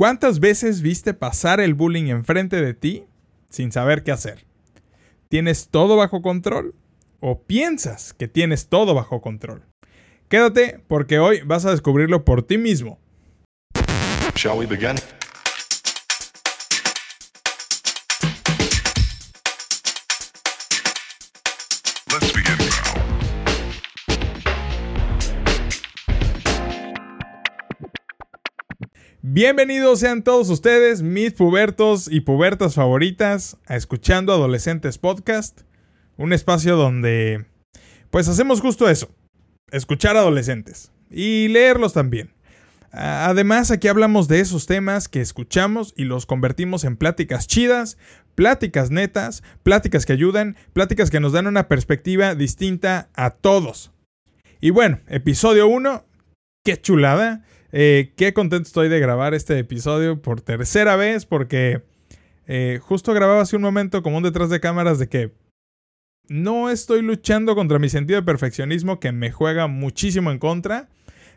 ¿Cuántas veces viste pasar el bullying enfrente de ti sin saber qué hacer? ¿Tienes todo bajo control? ¿O piensas que tienes todo bajo control? Quédate porque hoy vas a descubrirlo por ti mismo. Shall we begin? Bienvenidos sean todos ustedes, mis pubertos y pubertas favoritas, a Escuchando Adolescentes Podcast, un espacio donde pues hacemos justo eso, escuchar adolescentes y leerlos también. Además, aquí hablamos de esos temas que escuchamos y los convertimos en pláticas chidas, pláticas netas, pláticas que ayudan, pláticas que nos dan una perspectiva distinta a todos. Y bueno, episodio 1, qué chulada. Eh, qué contento estoy de grabar este episodio por tercera vez porque eh, justo grababa hace un momento como un detrás de cámaras de que no estoy luchando contra mi sentido de perfeccionismo que me juega muchísimo en contra,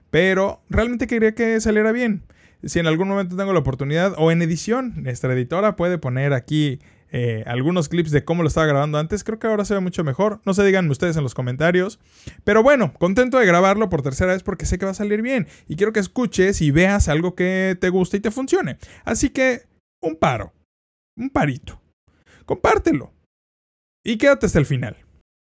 pero realmente quería que saliera bien. Si en algún momento tengo la oportunidad o en edición, nuestra editora puede poner aquí eh, algunos clips de cómo lo estaba grabando antes, creo que ahora se ve mucho mejor. No se digan ustedes en los comentarios. Pero bueno, contento de grabarlo por tercera vez porque sé que va a salir bien y quiero que escuches y veas algo que te guste y te funcione. Así que, un paro, un parito. Compártelo y quédate hasta el final.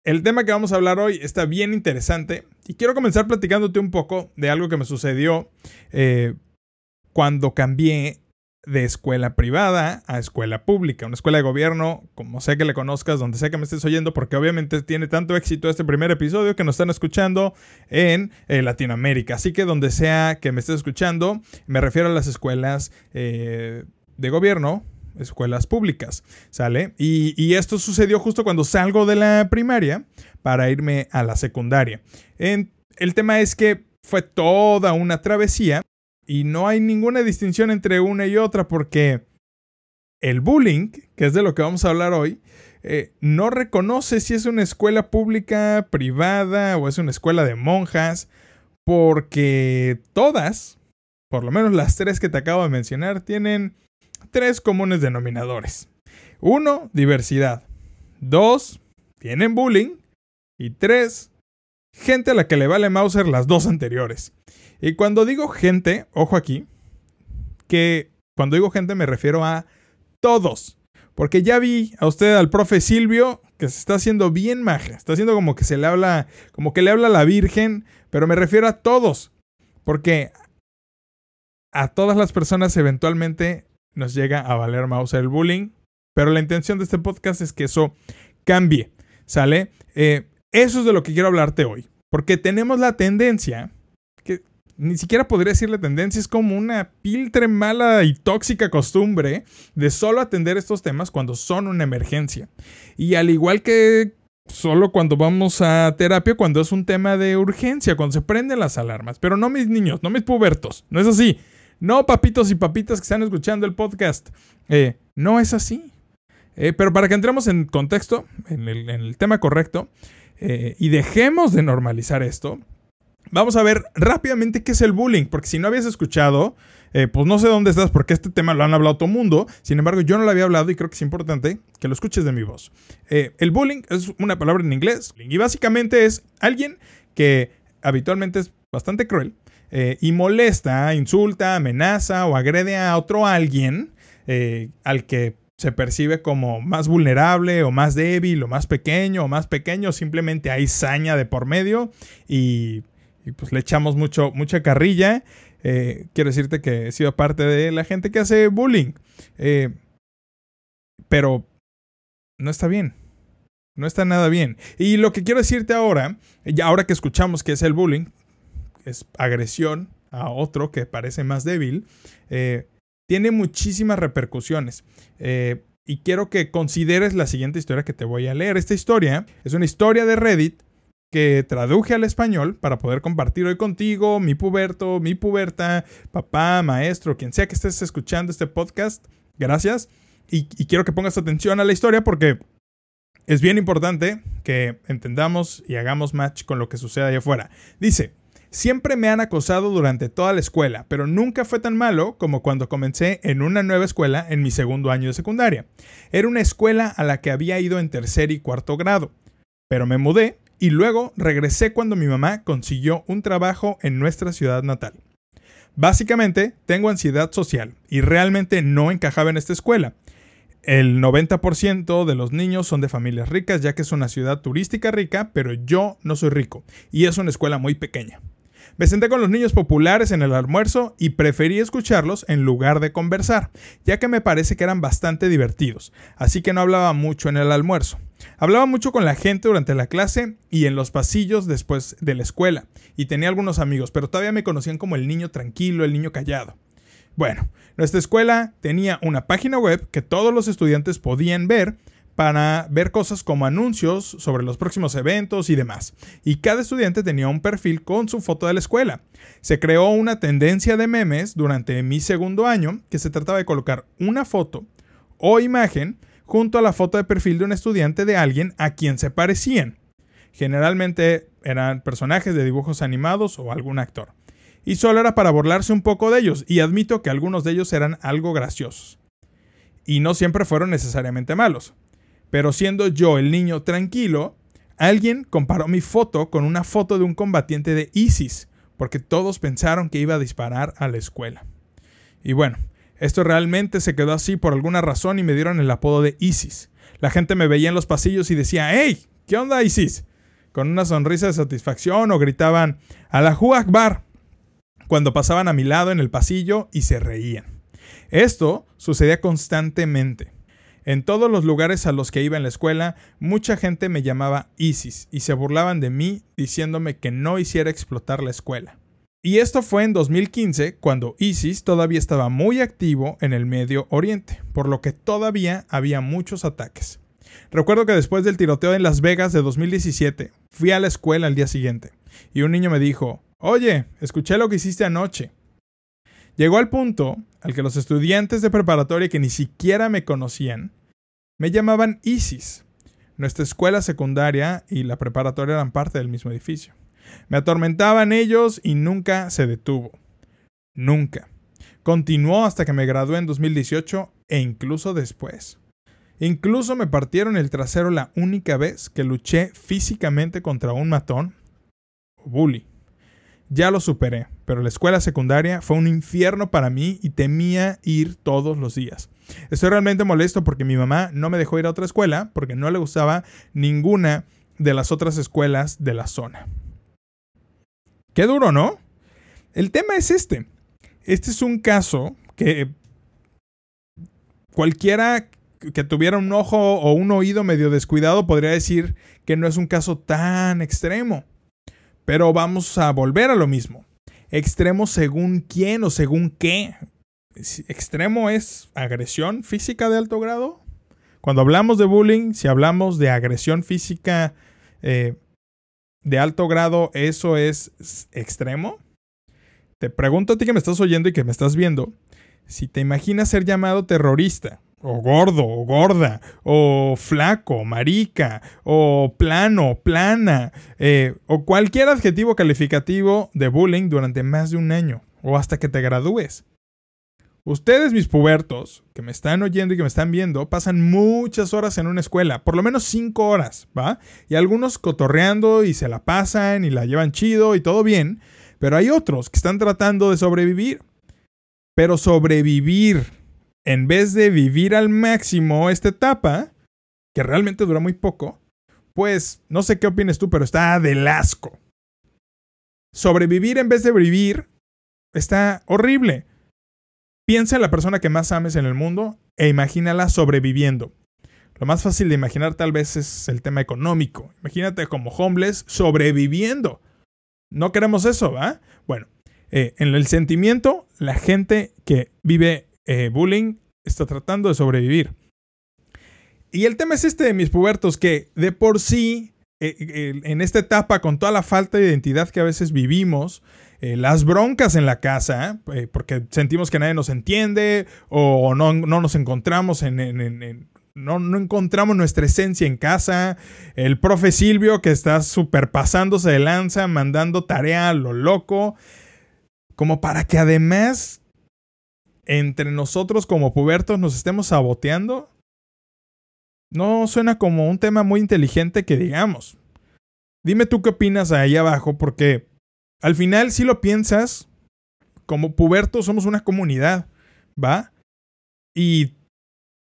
El tema que vamos a hablar hoy está bien interesante y quiero comenzar platicándote un poco de algo que me sucedió eh, cuando cambié de escuela privada a escuela pública, una escuela de gobierno, como sé que le conozcas, donde sé que me estés oyendo, porque obviamente tiene tanto éxito este primer episodio que nos están escuchando en eh, Latinoamérica. Así que donde sea que me estés escuchando, me refiero a las escuelas eh, de gobierno, escuelas públicas, ¿sale? Y, esto sucedió justo cuando salgo de la primaria para irme a la secundaria. El tema es que fue toda una travesía y no hay ninguna distinción entre una y otra porque el bullying, que es de lo que vamos a hablar hoy, eh, no reconoce si es una escuela pública, privada o es una escuela de monjas, porque todas, por lo menos las tres que te acabo de mencionar, tienen tres comunes denominadores. Uno, diversidad. Dos, tienen bullying. Y tres, gente a la que le vale Mauser las dos anteriores. Y cuando digo gente, ojo aquí, que cuando digo gente me refiero a todos. Porque ya vi a usted, al profe Silvio, que se está haciendo bien maja. Está haciendo como que se le habla, como que le habla la Virgen, pero me refiero a todos. Porque a todas las personas eventualmente nos llega a valer Mauser el bullying. Pero la intención de este podcast es que eso cambie. ¿Sale? Eh, eso es de lo que quiero hablarte hoy. Porque tenemos la tendencia, que ni siquiera podría decirle tendencia, es como una piltre mala y tóxica costumbre de solo atender estos temas cuando son una emergencia. Y al igual que solo cuando vamos a terapia, cuando es un tema de urgencia, cuando se prenden las alarmas. Pero no mis niños, no mis pubertos, no es así. No, papitos y papitas que están escuchando el podcast. Eh, no es así. Eh, pero para que entremos en contexto, en el, en el tema correcto, eh, y dejemos de normalizar esto, vamos a ver rápidamente qué es el bullying, porque si no habías escuchado, eh, pues no sé dónde estás, porque este tema lo han hablado todo el mundo, sin embargo yo no lo había hablado y creo que es importante que lo escuches de mi voz. Eh, el bullying es una palabra en inglés y básicamente es alguien que habitualmente es bastante cruel y molesta, insulta, amenaza o agrede a otro alguien al que se percibe como más vulnerable o más débil o más pequeño o más pequeño, simplemente hay saña de por medio y, y pues le echamos mucho, mucha carrilla. Eh, quiero decirte que he sido parte de la gente que hace bullying. Eh, pero no está bien. No está nada bien. Y lo que quiero decirte ahora, ya ahora que escuchamos que es el bullying, es agresión a otro que parece más débil, eh, tiene muchísimas repercusiones. Eh, y quiero que consideres la siguiente historia que te voy a leer. Esta historia es una historia de Reddit que traduje al español para poder compartir hoy contigo, mi puberto, mi puberta, papá, maestro, quien sea que estés escuchando este podcast. Gracias. Y, y quiero que pongas atención a la historia porque es bien importante que entendamos y hagamos match con lo que sucede allá afuera. Dice, Siempre me han acosado durante toda la escuela, pero nunca fue tan malo como cuando comencé en una nueva escuela en mi segundo año de secundaria. Era una escuela a la que había ido en tercer y cuarto grado. Pero me mudé y luego regresé cuando mi mamá consiguió un trabajo en nuestra ciudad natal. Básicamente, tengo ansiedad social y realmente no encajaba en esta escuela. El 90% de los niños son de familias ricas, ya que es una ciudad turística rica, pero yo no soy rico y es una escuela muy pequeña. Me senté con los niños populares en el almuerzo y preferí escucharlos en lugar de conversar, ya que me parece que eran bastante divertidos, así que no hablaba mucho en el almuerzo. Hablaba mucho con la gente durante la clase y en los pasillos después de la escuela, y tenía algunos amigos, pero todavía me conocían como el niño tranquilo, el niño callado. Bueno, nuestra escuela tenía una página web que todos los estudiantes podían ver, para ver cosas como anuncios sobre los próximos eventos y demás. Y cada estudiante tenía un perfil con su foto de la escuela. Se creó una tendencia de memes durante mi segundo año que se trataba de colocar una foto o imagen junto a la foto de perfil de un estudiante de alguien a quien se parecían. Generalmente eran personajes de dibujos animados o algún actor. Y solo era para burlarse un poco de ellos, y admito que algunos de ellos eran algo graciosos. Y no siempre fueron necesariamente malos. Pero siendo yo el niño tranquilo, alguien comparó mi foto con una foto de un combatiente de ISIS, porque todos pensaron que iba a disparar a la escuela. Y bueno, esto realmente se quedó así por alguna razón y me dieron el apodo de ISIS. La gente me veía en los pasillos y decía, ¡Hey! ¿Qué onda ISIS? Con una sonrisa de satisfacción o gritaban, ¡A la Akbar! cuando pasaban a mi lado en el pasillo y se reían. Esto sucedía constantemente. En todos los lugares a los que iba en la escuela, mucha gente me llamaba Isis y se burlaban de mí diciéndome que no hiciera explotar la escuela. Y esto fue en 2015, cuando ISIS todavía estaba muy activo en el Medio Oriente, por lo que todavía había muchos ataques. Recuerdo que después del tiroteo en Las Vegas de 2017, fui a la escuela al día siguiente, y un niño me dijo, Oye, escuché lo que hiciste anoche. Llegó al punto al que los estudiantes de preparatoria que ni siquiera me conocían me llamaban Isis. Nuestra escuela secundaria y la preparatoria eran parte del mismo edificio. Me atormentaban ellos y nunca se detuvo. Nunca. Continuó hasta que me gradué en 2018 e incluso después. Incluso me partieron el trasero la única vez que luché físicamente contra un matón o bully. Ya lo superé, pero la escuela secundaria fue un infierno para mí y temía ir todos los días. Estoy realmente molesto porque mi mamá no me dejó ir a otra escuela porque no le gustaba ninguna de las otras escuelas de la zona. Qué duro, ¿no? El tema es este. Este es un caso que cualquiera que tuviera un ojo o un oído medio descuidado podría decir que no es un caso tan extremo. Pero vamos a volver a lo mismo. Extremo según quién o según qué. Extremo es agresión física de alto grado. Cuando hablamos de bullying, si hablamos de agresión física eh, de alto grado, ¿eso es extremo? Te pregunto a ti que me estás oyendo y que me estás viendo, si te imaginas ser llamado terrorista o gordo, o gorda, o flaco, marica, o plano, plana, eh, o cualquier adjetivo calificativo de bullying durante más de un año, o hasta que te gradúes. Ustedes, mis pubertos, que me están oyendo y que me están viendo, pasan muchas horas en una escuela, por lo menos cinco horas, ¿va? Y algunos cotorreando y se la pasan y la llevan chido y todo bien, pero hay otros que están tratando de sobrevivir. Pero sobrevivir en vez de vivir al máximo esta etapa, que realmente dura muy poco, pues no sé qué opinas tú, pero está del asco. Sobrevivir en vez de vivir está horrible. Piensa en la persona que más ames en el mundo e imagínala sobreviviendo. Lo más fácil de imaginar tal vez es el tema económico. Imagínate como homeless sobreviviendo. No queremos eso, ¿va? Bueno, eh, en el sentimiento, la gente que vive eh, bullying está tratando de sobrevivir. Y el tema es este de mis pubertos, que de por sí, eh, en esta etapa, con toda la falta de identidad que a veces vivimos, las broncas en la casa, porque sentimos que nadie nos entiende o no, nos encontramos en, no, no encontramos nuestra esencia en casa. El profe Silvio que está super pasándose de lanza, mandando tarea a lo loco. Como para que además entre nosotros como pubertos nos estemos saboteando. No suena como un tema muy inteligente que digamos. Dime tú qué opinas ahí abajo, porque al final si lo piensas, como pubertos somos una comunidad, ¿va? Y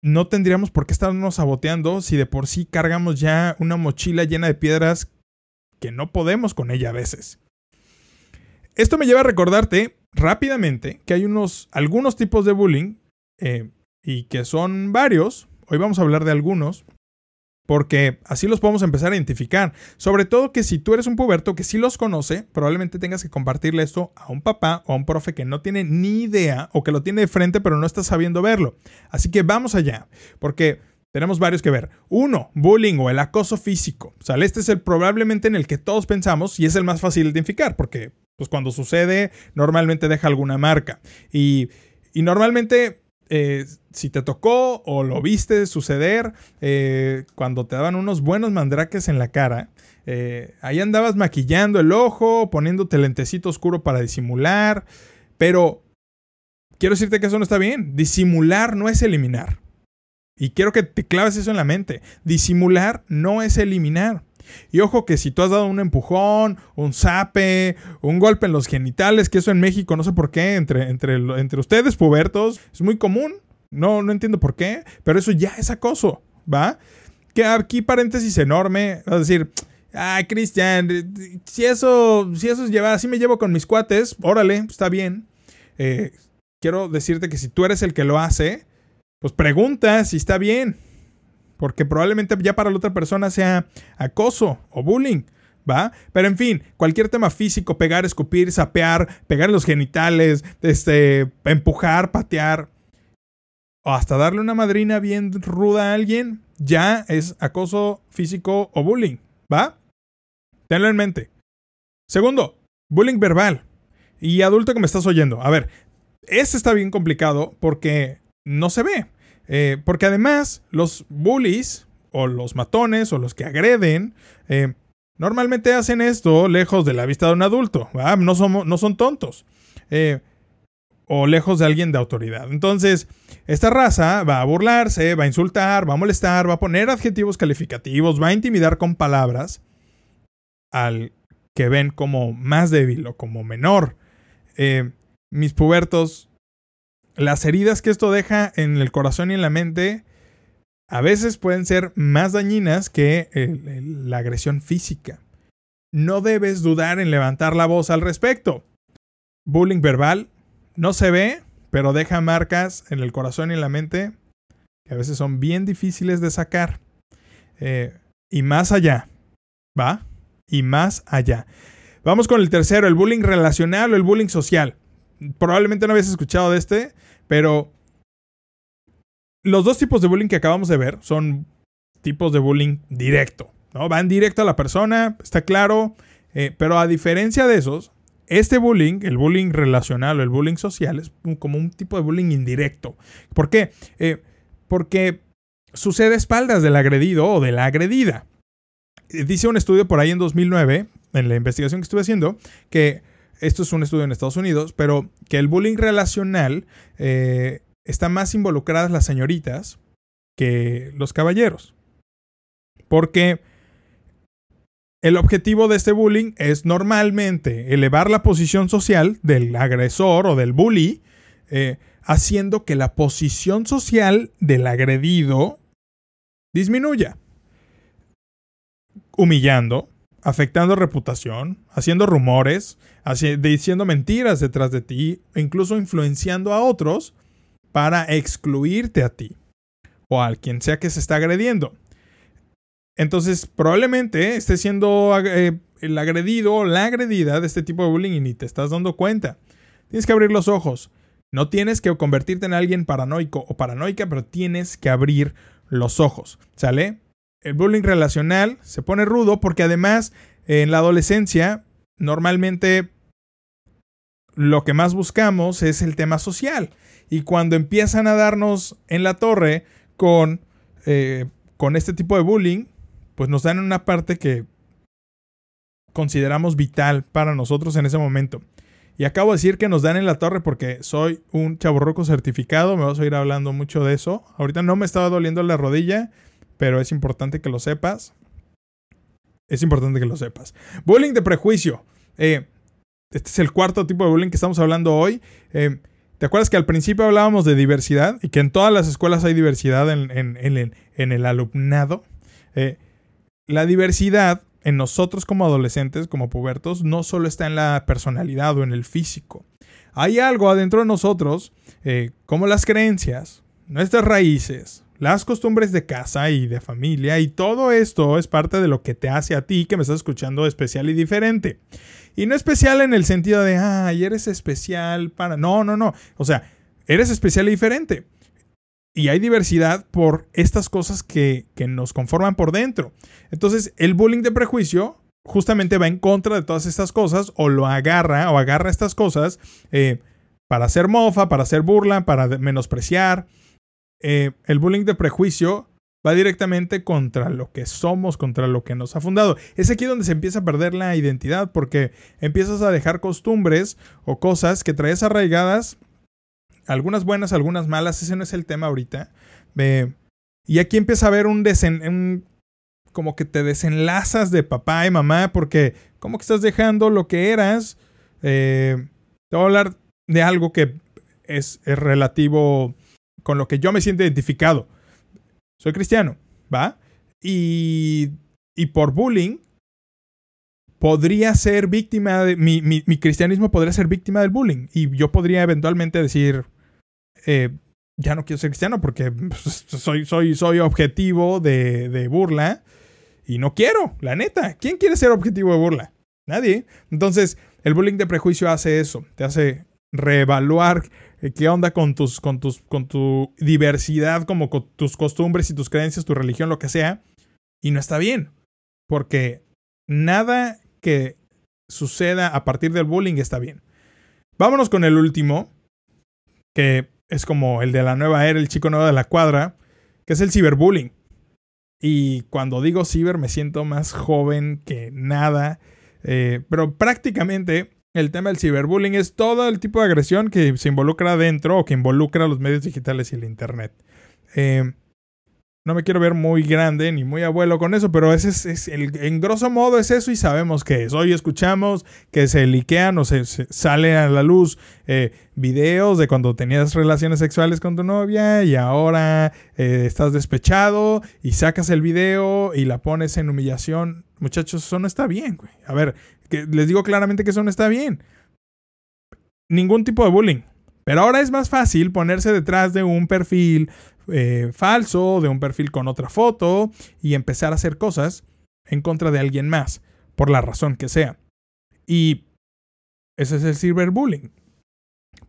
no tendríamos por qué estarnos saboteando si de por sí cargamos ya una mochila llena de piedras que no podemos con ella a veces. Esto me lleva a recordarte rápidamente que hay unos, algunos tipos de bullying eh, y que son varios. Hoy vamos a hablar de algunos porque así los podemos empezar a identificar. Sobre todo que si tú eres un puberto que sí los conoce, probablemente tengas que compartirle esto a un papá o a un profe que no tiene ni idea o que lo tiene de frente pero no está sabiendo verlo. Así que vamos allá, porque tenemos varios que ver. Uno, bullying o el acoso físico. O sea, este es el probablemente en el que todos pensamos y es el más fácil de identificar, porque pues cuando sucede normalmente deja alguna marca. Y, y normalmente eh, si te tocó o lo viste suceder eh, cuando te daban unos buenos mandraques en la cara, eh, ahí andabas maquillando el ojo, poniéndote lentecito oscuro para disimular, pero quiero decirte que eso no está bien. Disimular no es eliminar. Y quiero que te claves eso en la mente. Disimular no es eliminar. Y ojo que si tú has dado un empujón, un zape, un golpe en los genitales, que eso en México no sé por qué, entre, entre, entre ustedes pubertos, es muy común. No, no entiendo por qué, pero eso ya es acoso, ¿va? Que aquí paréntesis enorme, vas a decir, ay, Cristian, si eso, si eso es llevar, así me llevo con mis cuates, órale, está bien. Eh, quiero decirte que si tú eres el que lo hace, pues pregunta si está bien porque probablemente ya para la otra persona sea acoso o bullying. ¿Va? Pero en fin, cualquier tema físico, pegar, escupir, sapear, pegar los genitales, este, empujar, patear, o hasta darle una madrina bien ruda a alguien, ya es acoso físico o bullying. ¿Va? Tenlo en mente. Segundo, bullying verbal. Y adulto que me estás oyendo, a ver, este está bien complicado porque no se ve. Eh, porque además, los bullies, o los matones, o los que agreden, eh, normalmente hacen esto lejos de la vista de un adulto. No, somos, no son tontos. Eh, o lejos de alguien de autoridad. Entonces, esta raza va a burlarse, va a insultar, va a molestar, va a poner adjetivos calificativos, va a intimidar con palabras al que ven como más débil o como menor. mis pubertos las heridas que esto deja en el corazón y en la mente a veces pueden ser más dañinas que la agresión física. No debes dudar en levantar la voz al respecto. Bullying verbal no se ve, pero deja marcas en el corazón y en la mente que a veces son bien difíciles de sacar. Eh, y más allá, ¿va? Y más allá. Vamos con el tercero, el bullying relacional o el bullying social. Probablemente no habías escuchado de este. Pero los dos tipos de bullying que acabamos de ver son tipos de bullying directo, ¿no? Van directo a la persona, está claro, eh, pero a diferencia de esos, este bullying, el bullying relacional o el bullying social, es como un tipo de bullying indirecto. ¿Por qué? Eh, porque sucede a espaldas del agredido o de la agredida. Eh, dice un estudio por ahí en 2009, en la investigación que estuve haciendo, que esto es un estudio en Estados Unidos, pero que el bullying relacional eh, está más involucradas las señoritas que los caballeros. Porque el objetivo de este bullying es normalmente elevar la posición social del agresor o del bully, eh, haciendo que la posición social del agredido disminuya. Humillando, afectando reputación, haciendo rumores, diciendo mentiras detrás de ti, e incluso influenciando a otros para excluirte a ti o a quien sea que se está agrediendo. Entonces, probablemente estés siendo eh, el agredido o la agredida de este tipo de bullying y ni te estás dando cuenta. Tienes que abrir los ojos. No tienes que convertirte en alguien paranoico o paranoica, pero tienes que abrir los ojos. ¿Sale? El bullying relacional se pone rudo porque además en la adolescencia normalmente lo que más buscamos es el tema social. Y cuando empiezan a darnos en la torre con eh, con este tipo de bullying, pues nos dan una parte que consideramos vital para nosotros en ese momento. Y acabo de decir que nos dan en la torre porque soy un chaburroco certificado, me vas a ir hablando mucho de eso. Ahorita no me estaba doliendo la rodilla, pero es importante que lo sepas. Es importante que lo sepas. Bullying de prejuicio. Eh, este es el cuarto tipo de bullying que estamos hablando hoy. Eh, ¿Te acuerdas que al principio hablábamos de diversidad y que en todas las escuelas hay diversidad en, en- el alumnado? Eh, la diversidad en nosotros como adolescentes, como pubertos, no solo está en la personalidad o en el físico. Hay algo adentro de nosotros, como las creencias, nuestras raíces, las costumbres de casa y de familia, y todo esto es parte de lo que te hace a ti que me estás escuchando especial y diferente. Y no especial en el sentido de, ay, eres especial para... No, no, no. O sea, eres especial y diferente. Y hay diversidad por estas cosas que, que nos conforman por dentro. Entonces, el bullying de prejuicio justamente va en contra de todas estas cosas o lo agarra o agarra estas cosas eh, para hacer mofa, para hacer burla, para menospreciar. Eh, el bullying de prejuicio va directamente contra lo que somos, contra lo que nos ha fundado. Es aquí donde se empieza a perder la identidad porque empiezas a dejar costumbres o cosas que traes arraigadas, algunas buenas, algunas malas, ese no es el tema ahorita. Eh, y aquí empieza a haber un, desen- como que te desenlazas de papá y mamá porque como que estás dejando lo que eras. Eh, te voy a hablar de algo que es, es relativo con lo que yo me siento identificado. Soy cristiano, ¿va? Y, y por bullying podría ser víctima de... Mi, mi- mi cristianismo podría ser víctima del bullying. Y yo podría eventualmente decir, eh, ya no quiero ser cristiano porque pues, soy, soy, soy objetivo de, de burla y no quiero, la neta. ¿Quién quiere ser objetivo de burla? Nadie. Entonces, el bullying de prejuicio hace eso, te hace reevaluar eh, qué onda con tus, con tus, con tu diversidad, como con tus costumbres y tus creencias, tu religión, lo que sea, y no está bien, porque nada que suceda a partir del bullying está bien. Vámonos con el último, que es como el de la nueva era, el chico nuevo de la cuadra, que es el ciberbullying. Y cuando digo ciber me siento más joven que nada. Eh, pero prácticamente el tema del ciberbullying es todo el tipo de agresión que se involucra adentro o que involucra los medios digitales y el Internet. Eh, no me quiero ver muy grande ni muy abuelo con eso, pero ese es, es el, en grosso modo es eso y sabemos que es. Hoy escuchamos que se liquean o se, se sale a la luz eh, videos de cuando tenías relaciones sexuales con tu novia y ahora eh, estás despechado y sacas el video y la pones en humillación. Muchachos, eso no está bien, güey. A ver, que les digo claramente que eso no está bien. Ningún tipo de bullying. Pero ahora es más fácil ponerse detrás de un perfil eh, falso, de un perfil con otra foto y empezar a hacer cosas en contra de alguien más, por la razón que sea. Y ese es el cyberbullying.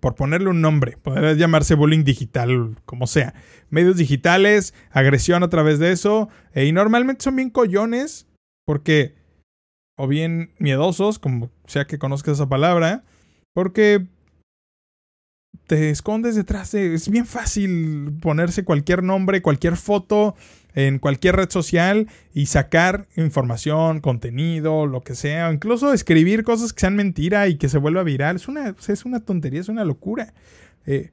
Por ponerle un nombre, podría llamarse bullying digital, como sea. Medios digitales, agresión a través de eso, eh, y normalmente son bien collones, porque, o bien miedosos, como sea que conozcas esa palabra, porque te escondes detrás de... Es bien fácil ponerse cualquier nombre, cualquier foto en cualquier red social y sacar información, contenido, lo que sea, o incluso escribir cosas que sean mentira y que se vuelva viral. Es una, es una tontería, es una locura. Eh,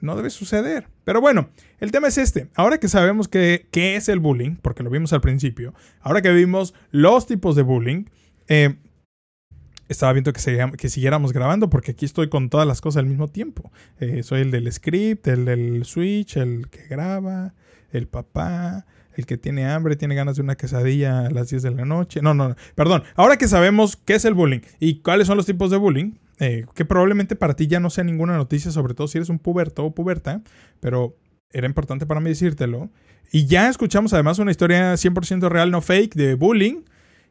no debe suceder. Pero bueno, el tema es este. Ahora que sabemos qué es el bullying, porque lo vimos al principio, ahora que vimos los tipos de bullying, eh, estaba viendo que, que siguiéramos grabando porque aquí estoy con todas las cosas al mismo tiempo. Eh, soy el del script, el del switch, el que graba, el papá, el que tiene hambre, tiene ganas de una quesadilla a las 10 de la noche. No, no, no. Perdón. Ahora que sabemos qué es el bullying y cuáles son los tipos de bullying, eh, que probablemente para ti ya no sea ninguna noticia, sobre todo si eres un puberto o puberta, pero era importante para mí decírtelo. Y ya escuchamos además una historia 100% real, no fake, de bullying.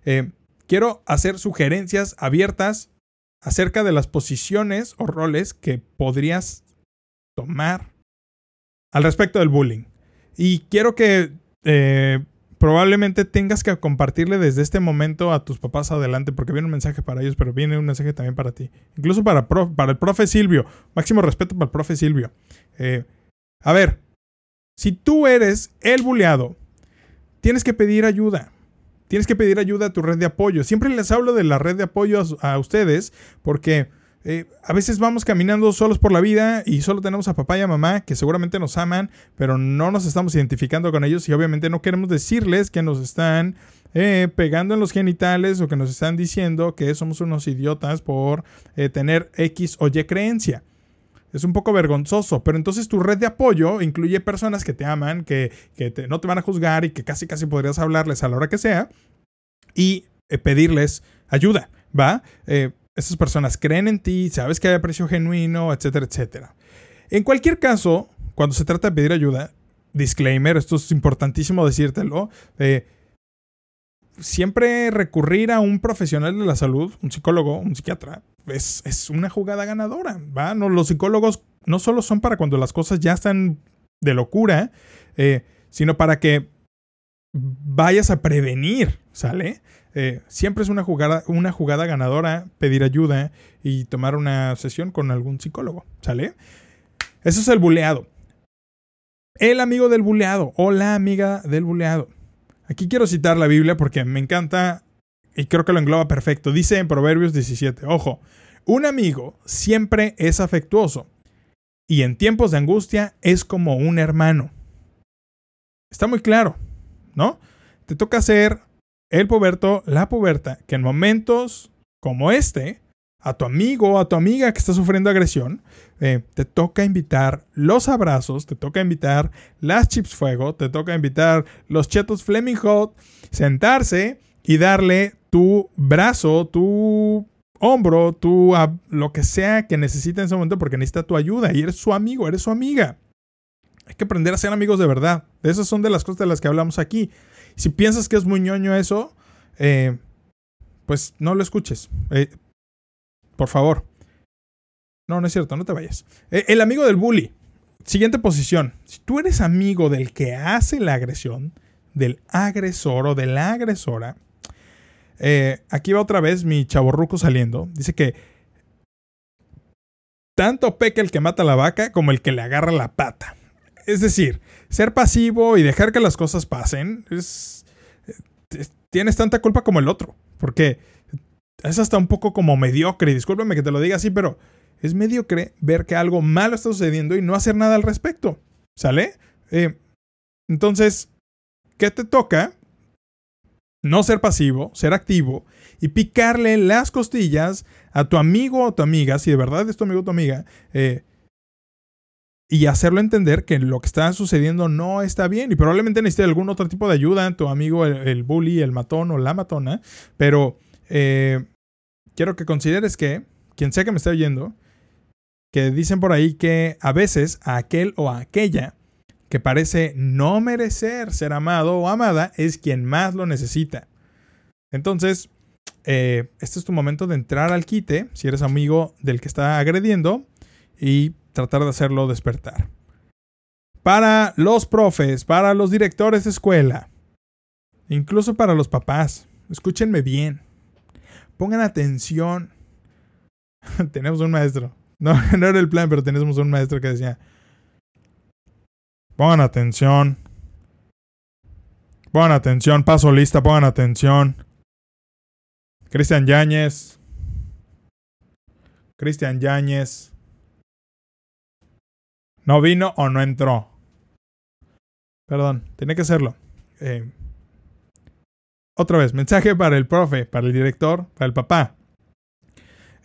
Eh, quiero hacer sugerencias abiertas acerca de las posiciones o roles que podrías tomar al respecto del bullying. Y quiero que eh, probablemente tengas que compartirle desde este momento a tus papás adelante, porque viene un mensaje para ellos, pero viene un mensaje también para ti. Incluso para, para el profe Silvio. Máximo respeto para el profe Silvio. Eh, a ver, Si tú eres el buleado, tienes que pedir ayuda. Tienes que pedir ayuda a tu red de apoyo. Siempre les hablo de la red de apoyo a ustedes porque eh, a veces vamos caminando solos por la vida y solo tenemos a papá y a mamá que seguramente nos aman, pero no nos estamos identificando con ellos y obviamente no queremos decirles que nos están eh, pegando en los genitales o que nos están diciendo que somos unos idiotas por eh, tener X o Y creencia. Es un poco vergonzoso, pero entonces tu red de apoyo incluye personas que te aman, que, que no te van a juzgar y que casi casi podrías hablarles a la hora que sea y pedirles ayuda, ¿va? Eh, esas personas creen en ti, sabes que hay aprecio genuino, etcétera, etcétera. En cualquier caso, cuando se trata de pedir ayuda, disclaimer, esto es importantísimo decírtelo, siempre recurrir a un profesional de la salud, un psicólogo, un psiquiatra, es, es una jugada ganadora, ¿va? No, los psicólogos no solo son para cuando las cosas ya están de locura, eh, sino para que vayas a prevenir, ¿sale? Eh, siempre es una jugada, una jugada ganadora pedir ayuda y tomar una sesión con algún psicólogo, ¿sale? Eso es el buleado. El amigo del buleado o la amiga del buleado. Aquí quiero citar la Biblia porque me encanta y creo que lo engloba perfecto. Dice en Proverbios 17, ojo, un amigo siempre es afectuoso y en tiempos de angustia es como un hermano. Está muy claro, ¿no? Te toca ser el puberto, la puberta, que en momentos como este, a tu amigo o a tu amiga que está sufriendo agresión, eh, te toca invitar los abrazos, te toca invitar las chips fuego, te toca invitar los chetos Fleming Hot, sentarse y darle tu brazo, tu hombro, tu lo que sea que necesite en ese momento porque necesita tu ayuda y eres su amigo, eres su amiga. Hay que aprender a ser amigos de verdad. Esas son de las cosas de las que hablamos aquí. Si piensas que es muy ñoño eso, eh, pues no lo escuches. Eh, por favor. No, no es cierto, no te vayas. Eh, el amigo del bully. Siguiente posición. Si tú eres amigo del que hace la agresión, del agresor o de la agresora, aquí va otra vez mi chaborruco saliendo. Dice que tanto peca el que mata a la vaca como el que le agarra la pata. Es decir, ser pasivo y dejar que las cosas pasen es, es- tienes tanta culpa como el otro, porque es hasta un poco como mediocre, y discúlpeme que te lo diga así, pero es mediocre ver que algo malo está sucediendo y no hacer nada al respecto, ¿sale? Eh, entonces, ¿qué te toca? No ser pasivo, ser activo y picarle las costillas a tu amigo o tu amiga, si de verdad es tu amigo o tu amiga, eh, y hacerlo entender que lo que está sucediendo no está bien y probablemente necesite algún otro tipo de ayuda, tu amigo el, bully, el matón o la matona, pero eh, quiero que consideres que, quien sea que me esté oyendo, que dicen por ahí que a veces a aquel o aquella que parece no merecer ser amado o amada es quien más lo necesita. Entonces, eh, este es tu momento de entrar al quite, si eres amigo del que está agrediendo, y tratar de hacerlo despertar. Para los profes, para los directores de escuela, incluso para los papás, escúchenme bien. Pongan atención. tenemos un maestro. No, no era el plan, pero tenemos un maestro que decía, pongan atención. Pongan atención, paso lista, pongan atención. Cristian Yáñez. Cristian Yáñez. ¿No vino o no entró? Perdón, tenía que hacerlo. Eh, otra vez, mensaje para el profe, para el director, para el papá.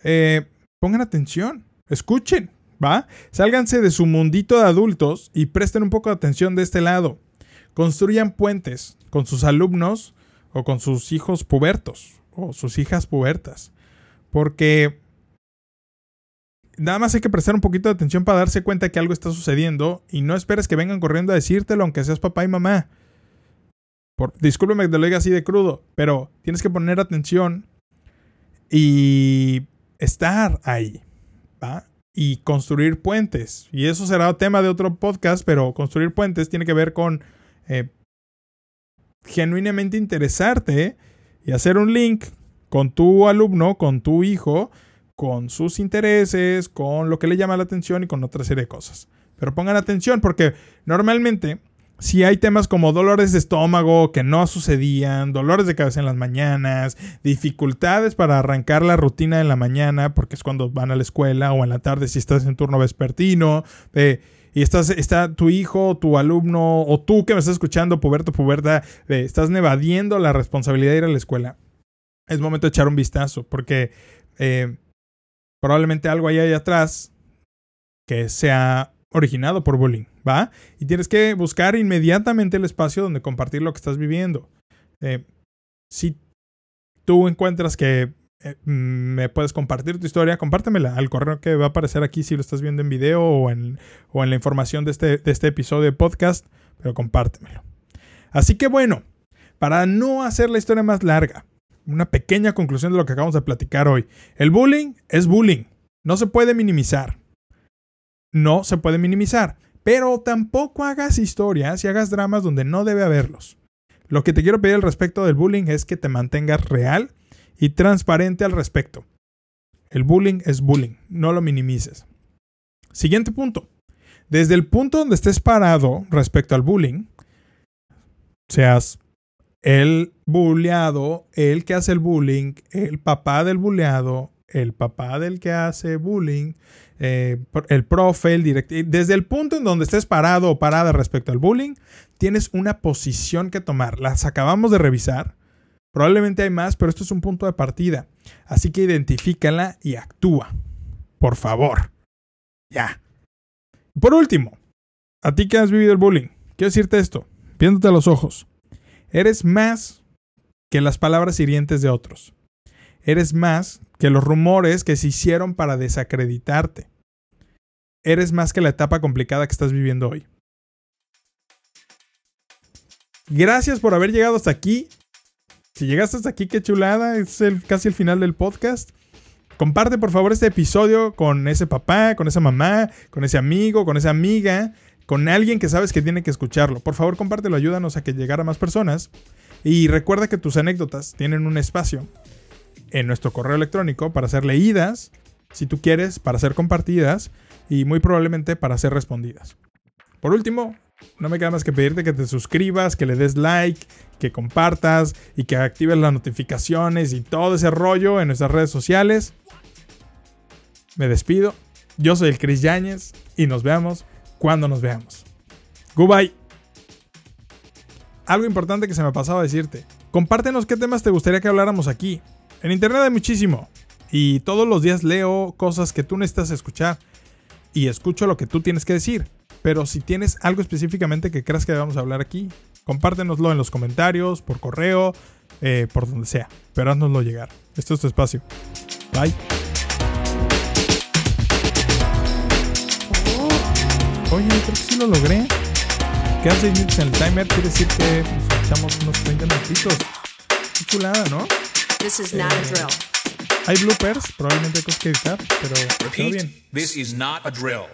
Eh, pongan atención, escuchen, ¿va? Sálganse de su mundito de adultos y presten un poco de atención de este lado. Construyan puentes con sus alumnos o con sus hijos pubertos o sus hijas pubertas. Porque nada más hay que prestar un poquito de atención para darse cuenta que algo está sucediendo y no esperes que vengan corriendo a decírtelo aunque seas papá y mamá. Por, discúlpeme que te lo diga así de crudo, pero tienes que poner atención y estar ahí, ¿va? Y construir puentes. Y eso será tema de otro podcast, pero construir puentes tiene que ver con eh, genuinamente interesarte y hacer un link con tu alumno, con tu hijo, con sus intereses, con lo que le llama la atención y con otra serie de cosas. Pero pongan atención porque normalmente si hay temas como dolores de estómago que no sucedían, dolores de cabeza en las mañanas, dificultades para arrancar la rutina en la mañana, porque es cuando van a la escuela, o en la tarde si estás en turno vespertino, y estás, está tu hijo, tu alumno, o tú que me estás escuchando, puberto, puberta, eh, estás evadiendo la responsabilidad de ir a la escuela, es momento de echar un vistazo, porque eh, probablemente algo hay ahí atrás que sea originado por bullying, ¿va? Y tienes que buscar inmediatamente el espacio donde compartir lo que estás viviendo. Eh, si tú encuentras que eh, me puedes compartir tu historia, compártemela al correo que va a aparecer aquí si lo estás viendo en video o en, o en la información de este, de este episodio de podcast, pero compártemelo. Así que bueno, para no hacer la historia más larga, una pequeña conclusión de lo que acabamos de platicar hoy. El bullying es bullying, no se puede minimizar no se puede minimizar. Pero tampoco hagas historias y hagas dramas donde no debe haberlos. Lo que te quiero pedir al respecto del bullying es que te mantengas real y transparente al respecto. El bullying es bullying, no lo minimices. Siguiente punto. Desde el punto donde estés parado respecto al bullying, seas el bulleado, el que hace el bullying, el papá del bulleado, el papá del que hace bullying, eh, el profe, el directivo, desde el punto en donde estés parado o parada respecto al bullying, tienes una posición que tomar. Las acabamos de revisar. Probablemente hay más, pero esto es un punto de partida. Así que identifícala y actúa. Por favor. Ya. Por último, a ti que has vivido el bullying, quiero decirte esto, viéndote a los ojos. Eres más que las palabras hirientes de otros. Eres más que los rumores que se hicieron para desacreditarte. Eres más que la etapa complicada que estás viviendo hoy. Gracias por haber llegado hasta aquí. Si llegaste hasta aquí, qué chulada. Es casi el final del podcast. Comparte por favor este episodio con ese papá, con esa mamá, con ese amigo, con esa amiga, con alguien que sabes que tiene que escucharlo. Por favor, compártelo, ayúdanos a que llegara a más personas. Y recuerda que tus anécdotas tienen un espacio en nuestro correo electrónico para ser leídas, si tú quieres, para ser compartidas y muy probablemente para ser respondidas. Por último, no me queda más que pedirte que te suscribas, que le des like, que compartas y que actives las notificaciones y todo ese rollo en nuestras redes sociales. Me despido. Yo soy el Chris Yáñez y nos vemos cuando nos veamos. Goodbye. Algo importante que se me pasaba a decirte. Compártenos qué temas te gustaría que habláramos aquí. En internet hay muchísimo. Y todos los días leo cosas que tú necesitas escuchar. Y escucho lo que tú tienes que decir. Pero si tienes algo específicamente que creas que debamos hablar aquí, compártenoslo en los comentarios, por correo, eh, por donde sea. Pero haznoslo llegar. Esto es tu espacio. Bye. Oye, creo que sí lo logré. Quedan 6 minutos en el timer, quiere decir que pues, echamos unos 30 minutitos. Qué chulada, ¿no? This is not a drill. Hay bloopers, probablemente hay cosas que editar, pero quedó bien. This is not a drill.